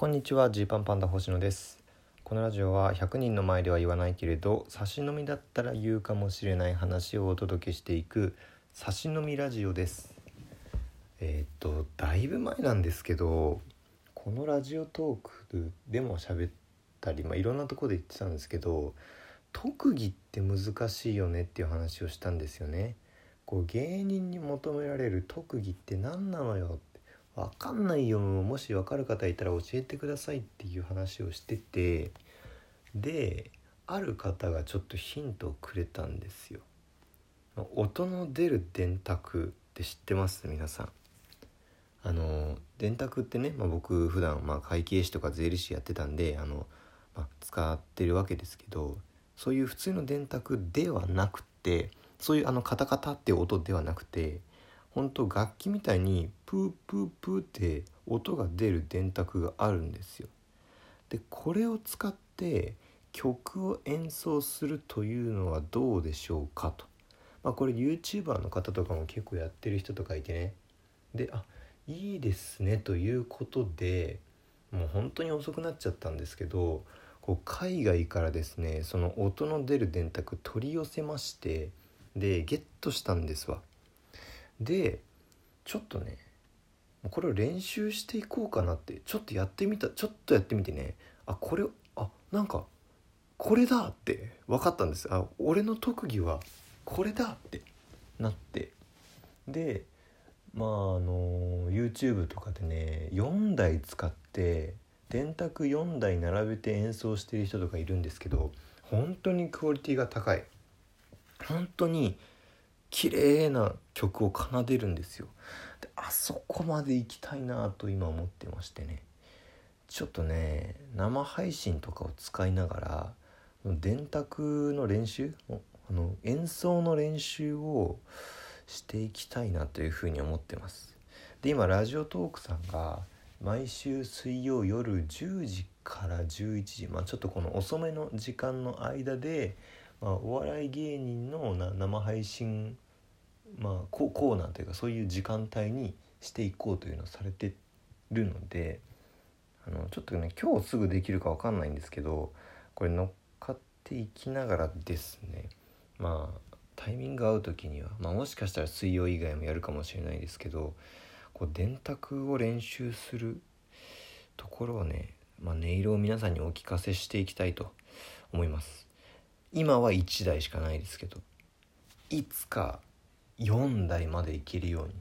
こんにちはジーパンパンダ星野です。このラジオは100人の前では言わないけれど差し飲みだったら言うかもしれない話をお届けしていく差し飲みラジオです。えー、っとだいぶ前なんですけどこのラジオトークでも喋ったり、まあ、いろんなとこで言ってたんですけど特技って難しいよねっていう話をしたんですよね。こう芸人に求められる特技って何なのよ分かんないよ。もし分かる方いたら教えてくださいっていう話をしててである方がちょっとヒントをくれたんですよ。音の出る電卓って知ってます？皆さん。あの電卓ってね、まあ、僕普段まあ会計士とか税理士やってたんであの、まあ、使ってるわけですけどそういう普通の電卓ではなくてそういうあのカタカタって音ではなくてほんと楽器みたいにプープープーって音が出る電卓があるんですよ。でこれを使って曲を演奏するというのはどうでしょうかと。まあこれ YouTuber の方とかも結構やってる人とかいてね。であいいですねということでもう本当に遅くなっちゃったんですけどこう海外からですねその音の出る電卓取り寄せましてでゲットしたんですわ。でちょっとねこれを練習していこうかなってちょっとやってみたちょっとやってみてねあこれあなんかこれだって分かったんです。あ俺の特技はこれだってなって。でまああの YouTube とかでね4台使って電卓4台並べて演奏してる人とかいるんですけど本当にクオリティが高い。本当に綺麗な曲を奏でるんですよ。であそこまで行きたいなと今思ってましてね。ちょっとね生配信とかを使いながら電卓の練習あの演奏の練習をしていきたいなというふうに思ってます。で今ラジオトークさんが毎週水曜夜10時から11時まあちょっとこの遅めの時間の間でまあ、お笑い芸人の生配信、まあ、コーナーというかそういう時間帯にしていこうというのをされてるのであのちょっとね今日すぐできるか分かんないんですけどこれ乗っかっていきながらですねまあタイミング合う時には、まあ、もしかしたら水曜以外もやるかもしれないですけどこう電卓を練習するところをね、まあ、音色を皆さんにお聞かせしていきたいと思います。今は1台しかないですけどいつか4台までいけるように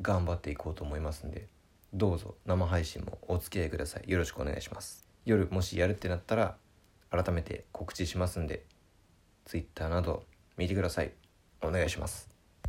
頑張っていこうと思いますんでどうぞ生配信もお付き合いください。よろしくお願いします。夜もしやるってなったら改めて告知しますんで Twitter など見てください。お願いします。